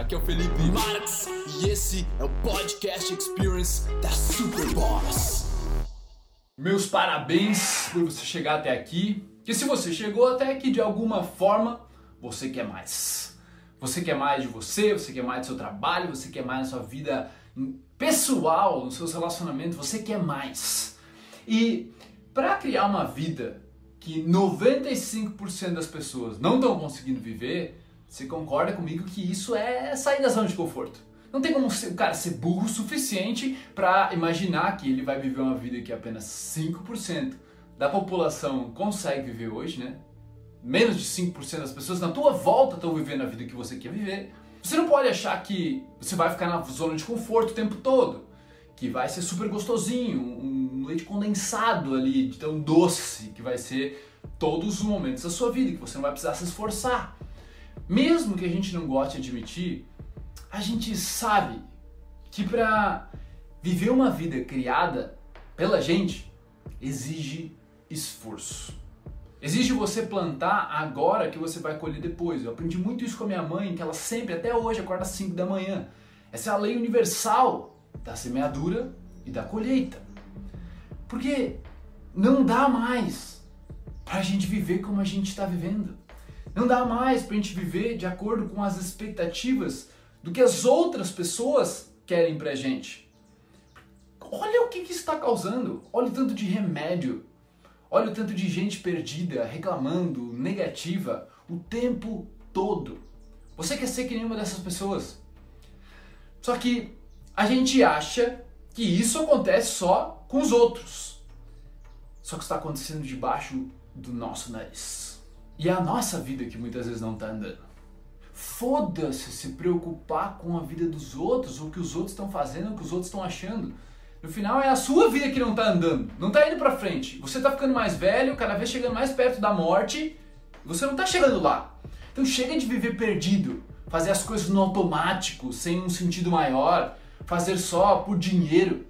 aqui é o Felipe Marx e esse é o Podcast Experience da Superboss. Meus parabéns por você chegar até aqui. Que se você chegou até aqui de alguma forma, você quer mais. Você quer mais de você, você quer mais do seu trabalho, você quer mais da sua vida pessoal, nos seus relacionamentos, você quer mais. E para criar uma vida que 95% das pessoas não estão conseguindo viver, você concorda comigo que isso é sair da zona de conforto. Não tem como o cara ser burro o suficiente para imaginar que ele vai viver uma vida que apenas 5% da população consegue viver hoje, né? Menos de 5% das pessoas na tua volta estão vivendo a vida que você quer viver. Você não pode achar que você vai ficar na zona de conforto o tempo todo, que vai ser super gostosinho, um leite condensado ali, tão doce, que vai ser todos os momentos da sua vida, que você não vai precisar se esforçar. Mesmo que a gente não goste de admitir, a gente sabe que para viver uma vida criada pela gente exige esforço. Exige você plantar agora que você vai colher depois. Eu aprendi muito isso com a minha mãe, que ela sempre, até hoje, acorda às 5 da manhã. Essa é a lei universal da semeadura e da colheita. Porque não dá mais para a gente viver como a gente está vivendo. Não dá mais para a gente viver de acordo com as expectativas do que as outras pessoas querem para a gente. Olha o que, que está causando. Olha o tanto de remédio Olha o tanto de gente perdida, reclamando, negativa, o tempo todo. Você quer ser que nenhuma dessas pessoas? Só que a gente acha que isso acontece só com os outros. Só que está acontecendo debaixo do nosso nariz. E é a nossa vida que muitas vezes não está andando. Foda-se se preocupar com a vida dos outros, ou o que os outros estão fazendo, o que os outros estão achando. No final é a sua vida que não está andando, não está indo para frente. Você está ficando mais velho, cada vez chegando mais perto da morte, você não está chegando lá. Então chega de viver perdido, fazer as coisas no automático, sem um sentido maior, fazer só por dinheiro.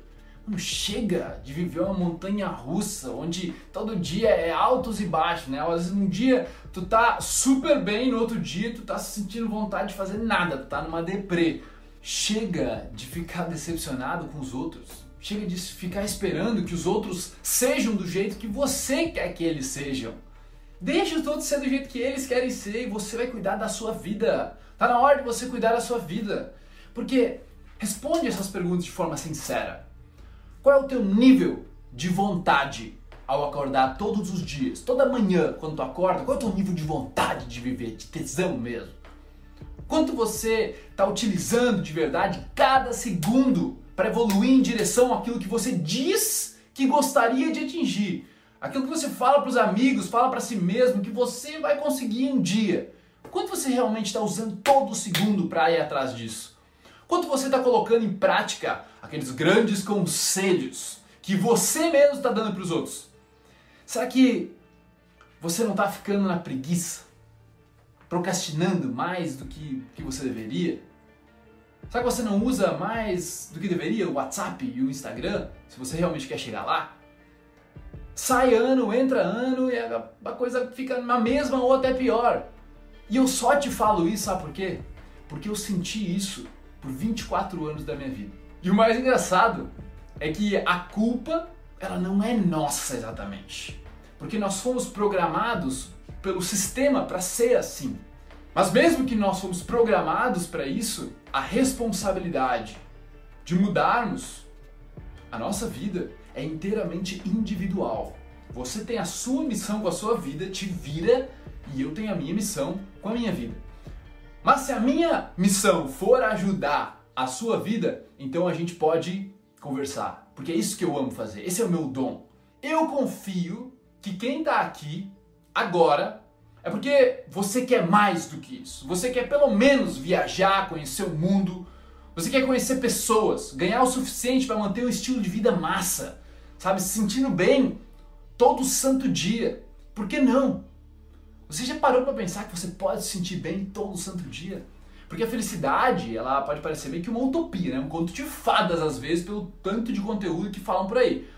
Mano, chega de viver uma montanha russa, onde todo dia é altos e baixos, né? Às vezes um dia tu tá super bem, no outro dia tu tá sentindo vontade de fazer nada, tu tá numa deprê. Chega de ficar decepcionado com os outros. Chega de ficar esperando que os outros sejam do jeito que você quer que eles sejam. Deixe os outros ser do jeito que eles querem ser e você vai cuidar da sua vida. Tá na hora de você cuidar da sua vida. Porque responde essas perguntas de forma sincera. Qual é o teu nível de vontade ao acordar todos os dias? Toda manhã, quando tu acorda, qual é o teu nível de vontade de viver, de tesão mesmo? Quanto você está utilizando de verdade cada segundo para evoluir em direção àquilo que você diz que gostaria de atingir. Aquilo que você fala para os amigos, fala para si mesmo que você vai conseguir um dia. Quanto você realmente está usando todo segundo para ir atrás disso? Quanto você está colocando em prática aqueles grandes conselhos que você mesmo está dando para os outros? Será que você não está ficando na preguiça? Procrastinando mais do que, que você deveria? Será que você não usa mais do que deveria o WhatsApp e o Instagram, se você realmente quer chegar lá? Sai ano, entra ano e a coisa fica na mesma ou até pior. E eu só te falo isso, sabe por quê? Porque eu senti isso por 24 anos da minha vida. E o mais engraçado é que a culpa, ela não é nossa exatamente. Porque nós fomos programados pelo sistema para ser assim. Mas mesmo que nós fomos programados para isso, a responsabilidade de mudarmos a nossa vida é inteiramente individual. Você tem a sua missão com a sua vida, te vira, e eu tenho a minha missão com a minha vida. Mas se a minha missão for ajudar a sua vida, então a gente pode conversar, porque é isso que eu amo fazer, esse é o meu dom. Eu confio que quem está aqui agora é porque você quer mais do que isso. Você quer pelo menos viajar, conhecer o mundo. Você quer conhecer pessoas, ganhar o suficiente para manter um estilo de vida massa, sabe? Se sentindo bem todo santo dia. Por que não? Você já parou para pensar que você pode se sentir bem todo santo dia? Porque a felicidade, ela pode parecer meio que uma utopia, né? Um conto de fadas às vezes pelo tanto de conteúdo que falam por aí.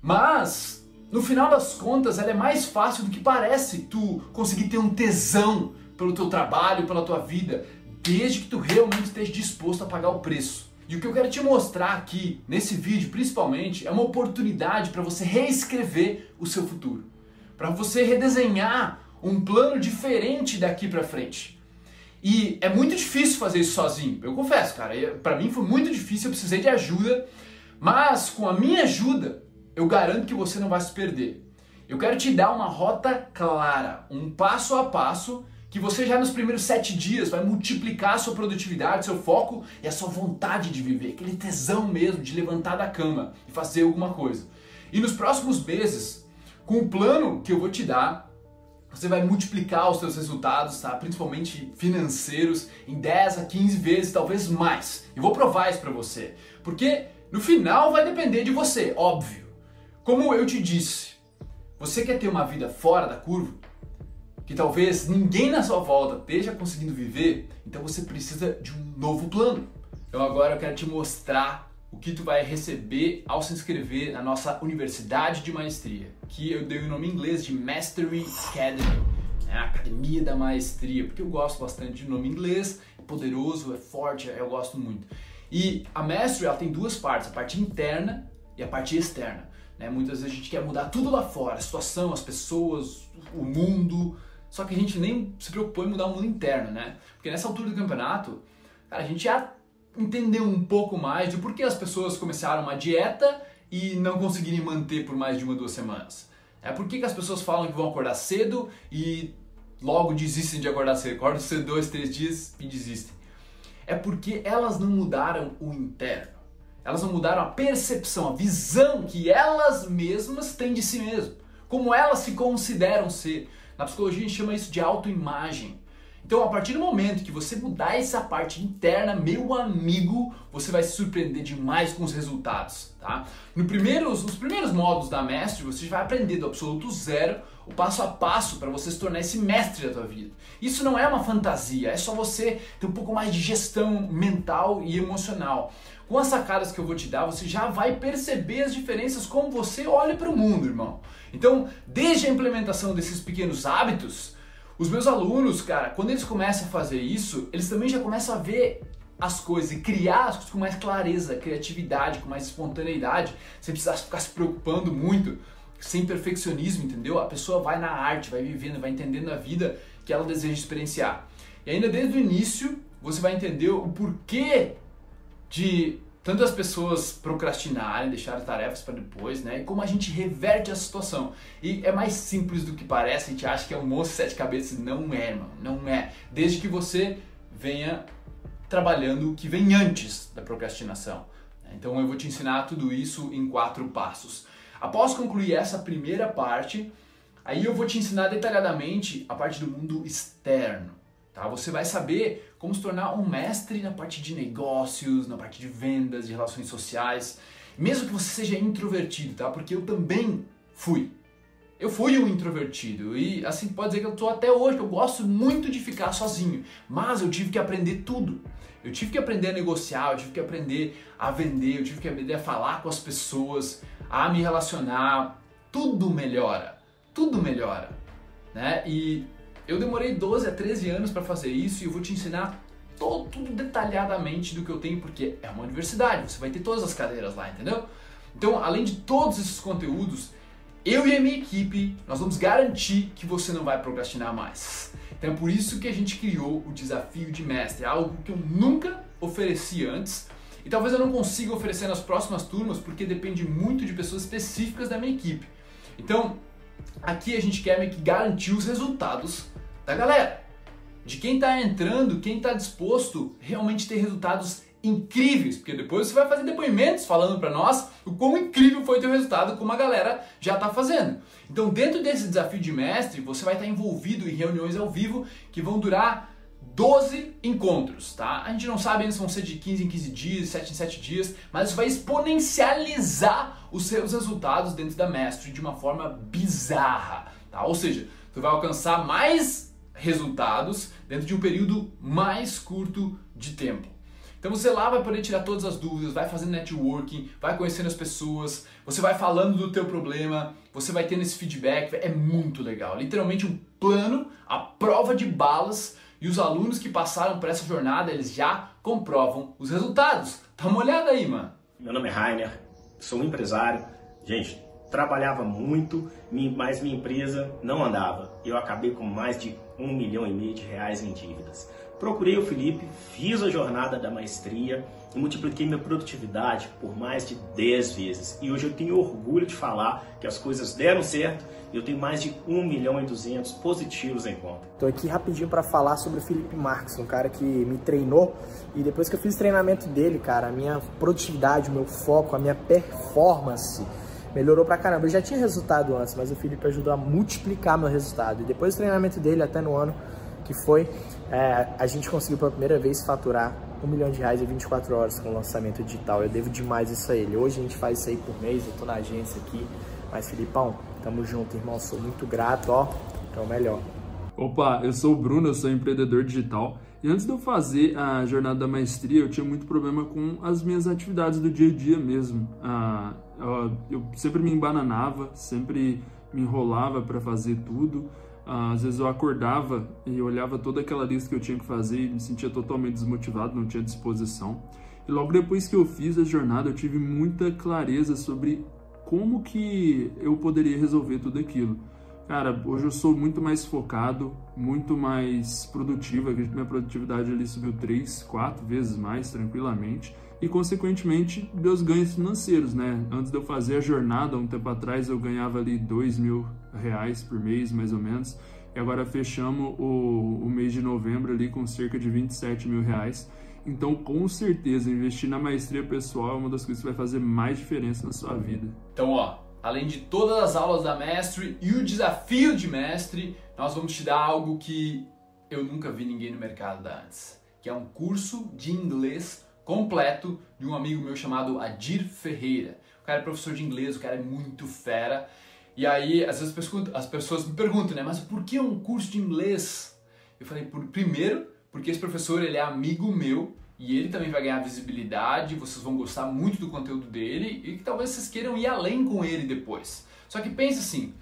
Mas no final das contas, ela é mais fácil do que parece tu conseguir ter um tesão pelo teu trabalho, pela tua vida, desde que tu realmente esteja disposto a pagar o preço. E o que eu quero te mostrar aqui, nesse vídeo principalmente, é uma oportunidade para você reescrever o seu futuro. Para você redesenhar um plano diferente daqui para frente. E é muito difícil fazer isso sozinho, eu confesso, cara. Para mim foi muito difícil, eu precisei de ajuda, mas com a minha ajuda, eu garanto que você não vai se perder. Eu quero te dar uma rota clara, um passo a passo que você já nos primeiros sete dias vai multiplicar a sua produtividade, seu foco e a sua vontade de viver, aquele tesão mesmo de levantar da cama e fazer alguma coisa. E nos próximos meses, com o plano que eu vou te dar, você vai multiplicar os seus resultados, tá? principalmente financeiros, em 10 a 15 vezes, talvez mais. E vou provar isso para você, porque no final vai depender de você, óbvio. Como eu te disse, você quer ter uma vida fora da curva? que talvez ninguém na sua volta esteja conseguindo viver, então você precisa de um novo plano. Então agora eu quero te mostrar o que tu vai receber ao se inscrever na nossa Universidade de Maestria, que eu dei o nome em inglês de Mastery Academy, né? Academia da Maestria, porque eu gosto bastante de nome inglês, é poderoso, é forte, eu gosto muito. E a Mastery ela tem duas partes, a parte interna e a parte externa. Né? Muitas vezes a gente quer mudar tudo lá fora, a situação, as pessoas, o mundo, só que a gente nem se preocupou em mudar o mundo interno, né? Porque nessa altura do campeonato, cara, a gente já entendeu um pouco mais de por que as pessoas começaram uma dieta e não conseguirem manter por mais de uma duas semanas. É por que, que as pessoas falam que vão acordar cedo e logo desistem de acordar cedo, acordam cedo dois, três dias e desistem. É porque elas não mudaram o interno. Elas não mudaram a percepção, a visão que elas mesmas têm de si mesmas. Como elas se consideram ser. Na psicologia a gente chama isso de autoimagem. Então, a partir do momento que você mudar essa parte interna, meu amigo, você vai se surpreender demais com os resultados, tá? No primeiros, nos primeiros modos da mestre, você vai aprender do absoluto zero, o passo a passo para você se tornar esse mestre da tua vida. Isso não é uma fantasia, é só você ter um pouco mais de gestão mental e emocional. Com as sacadas que eu vou te dar, você já vai perceber as diferenças como você olha para o mundo, irmão. Então, desde a implementação desses pequenos hábitos, os meus alunos, cara, quando eles começam a fazer isso, eles também já começam a ver as coisas e criar as coisas com mais clareza, criatividade, com mais espontaneidade, sem precisar ficar se preocupando muito, sem perfeccionismo, entendeu? A pessoa vai na arte, vai vivendo, vai entendendo a vida que ela deseja experienciar. E ainda desde o início, você vai entender o porquê de tantas pessoas procrastinarem, deixar tarefas para depois, né? E como a gente reverte a situação. E é mais simples do que parece, a gente acha que é um monstro sete cabeças, não é, irmão, não é. Desde que você venha trabalhando o que vem antes da procrastinação. Então eu vou te ensinar tudo isso em quatro passos. Após concluir essa primeira parte, aí eu vou te ensinar detalhadamente a parte do mundo externo. Tá? Você vai saber como se tornar um mestre na parte de negócios, na parte de vendas, de relações sociais, mesmo que você seja introvertido, tá? Porque eu também fui. Eu fui um introvertido e assim pode dizer que eu estou até hoje, eu gosto muito de ficar sozinho, mas eu tive que aprender tudo. Eu tive que aprender a negociar, eu tive que aprender a vender, eu tive que aprender a falar com as pessoas, a me relacionar. Tudo melhora, tudo melhora, né? E eu demorei 12 a 13 anos para fazer isso e eu vou te ensinar todo, tudo detalhadamente do que eu tenho, porque é uma universidade, você vai ter todas as cadeiras lá, entendeu? Então, além de todos esses conteúdos, eu e a minha equipe, nós vamos garantir que você não vai procrastinar mais. Então é por isso que a gente criou o desafio de mestre, algo que eu nunca ofereci antes e talvez eu não consiga oferecer nas próximas turmas porque depende muito de pessoas específicas da minha equipe. Então, aqui a gente quer meio que garantir os resultados da galera. De quem está entrando, quem está disposto realmente ter resultados incríveis, porque depois você vai fazer depoimentos falando para nós o quão incrível foi o teu resultado, como a galera já está fazendo. Então, dentro desse desafio de mestre, você vai estar tá envolvido em reuniões ao vivo que vão durar 12 encontros, tá? A gente não sabe ainda se vão ser de 15 em 15 dias, 7 em 7 dias, mas isso vai exponencializar os seus resultados dentro da mestre de uma forma bizarra, tá? Ou seja, você vai alcançar mais resultados dentro de um período mais curto de tempo. Então você lá vai poder tirar todas as dúvidas, vai fazendo networking, vai conhecendo as pessoas, você vai falando do teu problema, você vai tendo esse feedback, é muito legal. Literalmente um plano, a prova de balas E os alunos que passaram por essa jornada, eles já comprovam os resultados. Dá uma olhada aí, mano. Meu nome é Rainer, sou um empresário. Gente, trabalhava muito, mas minha empresa não andava. Eu acabei com mais de um milhão e meio de reais em dívidas. Procurei o Felipe, fiz a jornada da maestria e multipliquei minha produtividade por mais de 10 vezes. E hoje eu tenho orgulho de falar que as coisas deram certo e eu tenho mais de 1 milhão e 200 positivos em conta. Estou aqui rapidinho para falar sobre o Felipe Marques, um cara que me treinou e depois que eu fiz o treinamento dele, cara, a minha produtividade, o meu foco, a minha performance melhorou pra caramba. Eu já tinha resultado antes, mas o Felipe ajudou a multiplicar meu resultado. E depois do treinamento dele, até no ano que foi, é, a gente conseguiu pela primeira vez faturar um milhão de reais em 24 horas com o lançamento digital. Eu devo demais isso a ele. Hoje a gente faz isso aí por mês, eu tô na agência aqui. Mas, Filipão, tamo junto, irmão. Sou muito grato, ó. É o melhor. Opa, eu sou o Bruno, eu sou empreendedor digital. E antes de eu fazer a jornada da maestria, eu tinha muito problema com as minhas atividades do dia a dia mesmo. Ah, eu sempre me embananava, sempre me enrolava para fazer tudo. Ah, às vezes eu acordava e olhava toda aquela lista que eu tinha que fazer e me sentia totalmente desmotivado, não tinha disposição. E logo depois que eu fiz a jornada, eu tive muita clareza sobre como que eu poderia resolver tudo aquilo. Cara, hoje eu sou muito mais focado, muito mais produtivo. Acredito que minha produtividade ali subiu 3, 4 vezes mais tranquilamente. E, consequentemente, meus ganhos financeiros, né? Antes de eu fazer a jornada, um tempo atrás, eu ganhava ali 2 mil reais por mês, mais ou menos. E agora fechamos o, o mês de novembro ali com cerca de 27 mil reais. Então, com certeza, investir na maestria pessoal é uma das coisas que vai fazer mais diferença na sua vida. Então, ó, além de todas as aulas da Mestre e o desafio de Mestre, nós vamos te dar algo que eu nunca vi ninguém no mercado dar antes, que é um curso de inglês completo de um amigo meu chamado Adir Ferreira. O cara é professor de inglês, o cara é muito fera. E aí, às vezes as pessoas me perguntam, né, mas por que um curso de inglês? Eu falei, por, primeiro, porque esse professor ele é amigo meu e ele também vai ganhar visibilidade, vocês vão gostar muito do conteúdo dele e que talvez vocês queiram ir além com ele depois. Só que pense assim,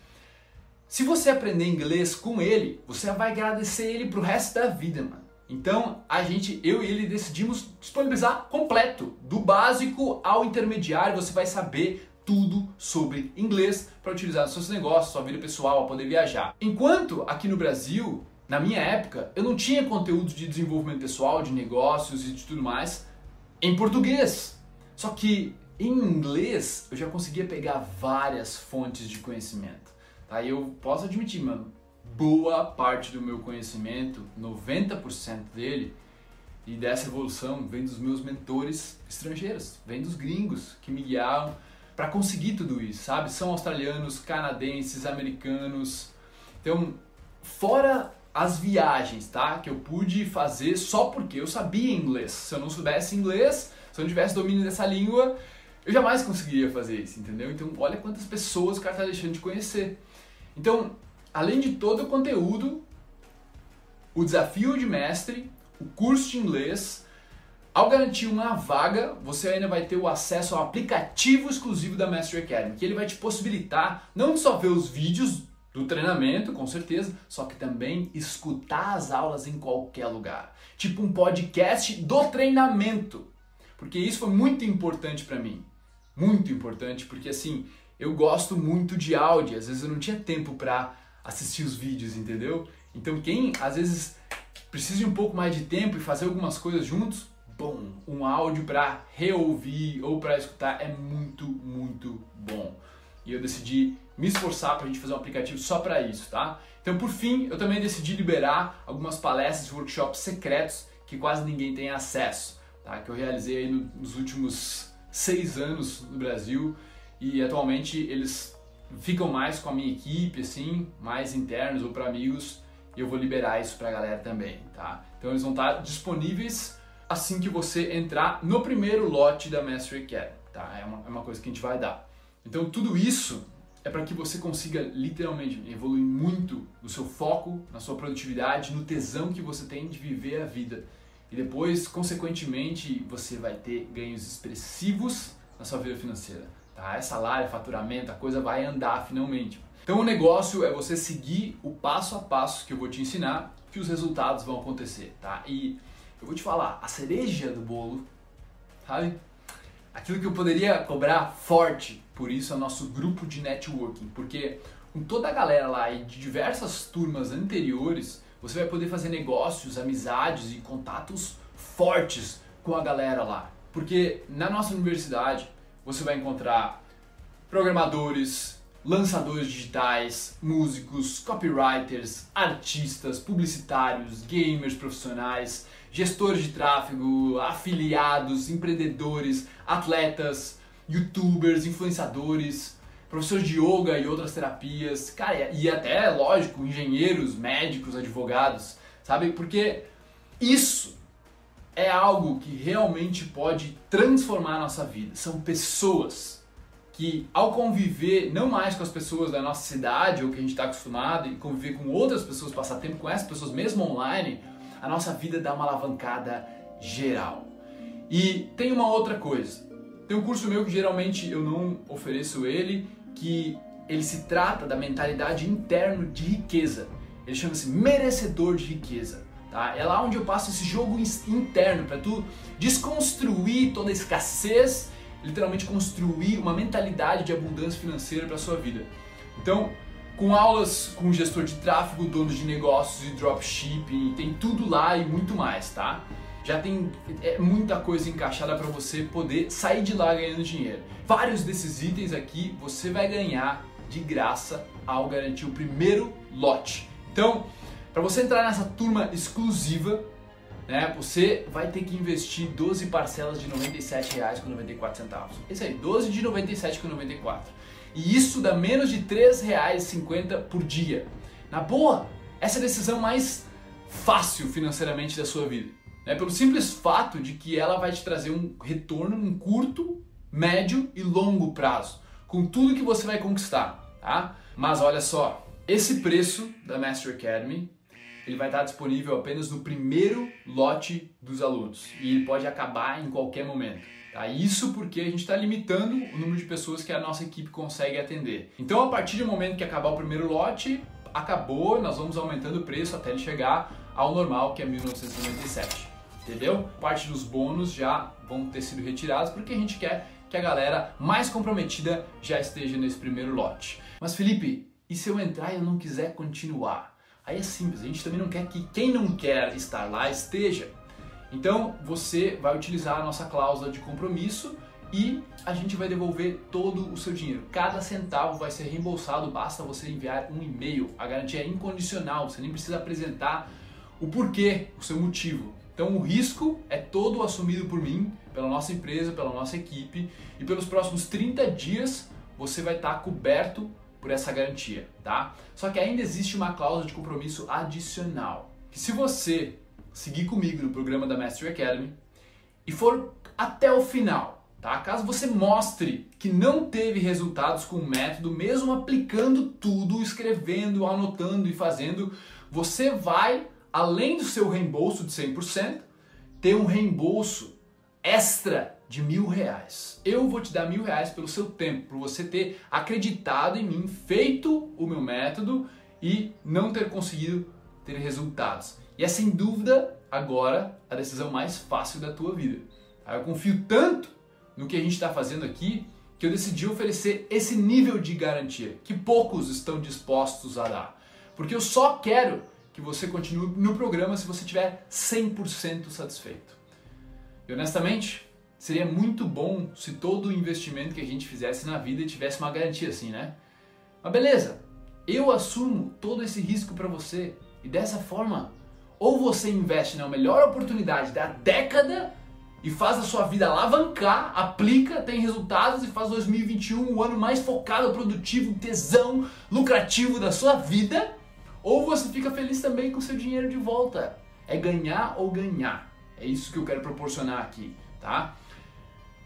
se você aprender inglês com ele, você vai agradecer ele pro resto da vida, mano. Então, a gente, eu e ele decidimos disponibilizar completo, do básico ao intermediário, você vai saber tudo sobre inglês para utilizar nos seus negócios, sua vida pessoal, poder viajar. Enquanto aqui no Brasil, na minha época, eu não tinha conteúdo de desenvolvimento pessoal, de negócios e de tudo mais em português. Só que em inglês eu já conseguia pegar várias fontes de conhecimento. Tá? E eu posso admitir, mano, boa parte do meu conhecimento, 90% dele, e dessa evolução vem dos meus mentores estrangeiros, vem dos gringos que me guiaram para conseguir tudo isso, sabe? São australianos, canadenses, americanos. Então, fora as viagens, tá? Que eu pude fazer só porque eu sabia inglês. Se eu não soubesse inglês, se eu não tivesse domínio dessa língua, eu jamais conseguiria fazer isso, entendeu? Então, olha quantas pessoas o cara tá deixando de conhecer. Então, além de todo o conteúdo, o desafio de mestre, o curso de inglês, ao garantir uma vaga, você ainda vai ter o acesso ao aplicativo exclusivo da Mastery Academy, que ele vai te possibilitar não só ver os vídeos do treinamento, com certeza, só que também escutar as aulas em qualquer lugar. Tipo um podcast do treinamento. Porque isso foi muito importante para mim. Muito importante, porque assim, eu gosto muito de áudio, às vezes eu não tinha tempo para assistir os vídeos, entendeu? Então quem às vezes precisa de um pouco mais de tempo e fazer algumas coisas juntos, bom, um áudio para reouvir ou para escutar é muito, muito bom. E eu decidi me esforçar para a gente fazer um aplicativo só para isso, tá? Então, por fim, eu também decidi liberar algumas palestras e workshops secretos que quase ninguém tem acesso, tá? Que eu realizei no, nos últimos seis anos no Brasil e atualmente eles ficam mais com a minha equipe, assim, mais internos ou para amigos e eu vou liberar isso para a galera também, tá? Então eles vão estar disponíveis assim que você entrar no primeiro lote da Mastery Academy, tá? É uma, é uma coisa que a gente vai dar. Então tudo isso é para que você consiga literalmente evoluir muito no seu foco, na sua produtividade, no tesão que você tem de viver a vida. E depois, consequentemente, você vai ter ganhos expressivos na sua vida financeira. Tá? É salário, faturamento, a coisa vai andar finalmente. Então o negócio é você seguir o passo a passo que eu vou te ensinar que os resultados vão acontecer, tá? E eu vou te falar, a cereja do bolo, sabe? Aquilo que eu poderia cobrar forte, por isso é o nosso grupo de networking, porque com toda a galera lá e de diversas turmas anteriores, você vai poder fazer negócios, amizades e contatos fortes com a galera lá. Porque na nossa universidade você vai encontrar programadores, lançadores digitais, músicos, copywriters, artistas, publicitários, gamers profissionais, gestores de tráfego, afiliados, empreendedores, atletas, youtubers, influenciadores, professores de yoga e outras terapias, cara, e até, lógico, engenheiros, médicos, advogados, sabe? Porque isso é algo que realmente pode transformar a nossa vida. São pessoas que, ao conviver não mais com as pessoas da nossa cidade ou que a gente está acostumado e conviver com outras pessoas, passar tempo com essas pessoas mesmo online, a nossa vida dá uma alavancada geral. E tem uma outra coisa. Tem um curso meu que geralmente eu não ofereço ele, que ele se trata da mentalidade interna de riqueza. Ele chama-se merecedor de riqueza. Tá? É lá onde eu passo esse jogo interno para tu desconstruir toda a escassez, literalmente construir uma mentalidade de abundância financeira para sua vida. Então, com aulas com gestor de tráfego, donos de negócios e dropshipping, tem tudo lá e muito mais, tá? já tem é, muita coisa encaixada para você poder sair de lá ganhando dinheiro. Vários desses itens aqui você vai ganhar de graça ao garantir o primeiro lote. Então, para você entrar nessa turma exclusiva, né, você vai ter que investir 12 parcelas de R$ 97,94. Isso aí, 12 de R$ 97,94. E isso dá menos de R$ 3,50 por dia. Na boa, essa é a decisão mais fácil financeiramente da sua vida. Né? Pelo simples fato de que ela vai te trazer um retorno em curto, médio e longo prazo, com tudo que você vai conquistar. Tá? Mas olha só, esse preço da Master Academy ele vai estar disponível apenas no primeiro lote dos alunos e ele pode acabar em qualquer momento. Tá? Isso porque a gente está limitando o número de pessoas que a nossa equipe consegue atender. Então, a partir do momento que acabar o primeiro lote, acabou, nós vamos aumentando o preço até ele chegar ao normal, que é 1997 entendeu? Parte dos bônus já vão ter sido retirados porque a gente quer que a galera mais comprometida já esteja nesse primeiro lote. Mas Felipe, e se eu entrar e eu não quiser continuar? Aí é simples, a gente também não quer que quem não quer estar lá esteja. Então você vai utilizar a nossa cláusula de compromisso e a gente vai devolver todo o seu dinheiro. Cada centavo vai ser reembolsado, basta você enviar um e-mail. A garantia é incondicional, você nem precisa apresentar o porquê, o seu motivo. Então o risco é todo assumido por mim, pela nossa empresa, pela nossa equipe e pelos próximos 30 dias você vai estar coberto por essa garantia, tá? Só que ainda existe uma cláusula de compromisso adicional, que se você seguir comigo no programa da Mastery Academy e for até o final, tá? Caso você mostre que não teve resultados com o método, mesmo aplicando tudo, escrevendo, anotando e fazendo, você vai além do seu reembolso de 100%, ter um reembolso extra de mil reais. Eu vou te dar mil reais pelo seu tempo, por você ter acreditado em mim, feito o meu método e não ter conseguido ter resultados. E é sem dúvida agora a decisão mais fácil da tua vida. Eu confio tanto no que a gente está fazendo aqui que eu decidi oferecer esse nível de garantia que poucos estão dispostos a dar. Porque eu só quero que você continue no programa se você estiver 100% satisfeito. E honestamente, seria muito bom se todo o investimento que a gente fizesse na vida tivesse uma garantia assim, né? Mas beleza, eu assumo todo esse risco para você e dessa forma, ou você investe na melhor oportunidade da década e faz a sua vida alavancar, aplica, tem resultados e faz 2021 o ano mais focado, produtivo, tesão, lucrativo da sua vida ou você fica feliz também com seu dinheiro de volta. É ganhar ou ganhar. É isso que eu quero proporcionar aqui, tá?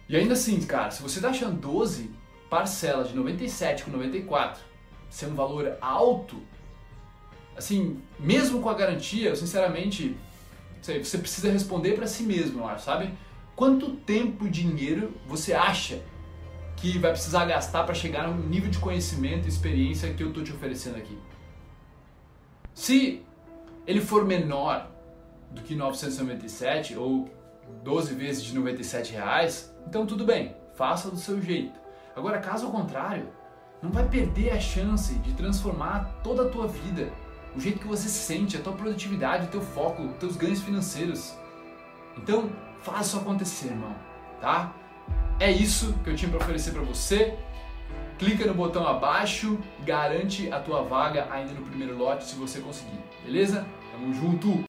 E ainda assim, cara, se você tá achando 12 parcelas de 97 com 94 ser um valor alto, assim, mesmo com a garantia, sinceramente, você precisa responder para si mesmo, sabe? Quanto tempo e dinheiro você acha que vai precisar gastar para chegar no nível de conhecimento e experiência que eu tô te oferecendo aqui? Se ele for menor do que 997 ou 12 vezes de 97 reais, então tudo bem, faça do seu jeito. Agora, caso contrário, não vai perder a chance de transformar toda a tua vida, o jeito que você se sente, a tua produtividade, o teu foco, os teus ganhos financeiros. Então, faça isso acontecer, irmão, tá? É isso que eu tinha para oferecer para você. Clica no botão abaixo, garante a tua vaga ainda no primeiro lote se você conseguir, beleza? Tamo junto!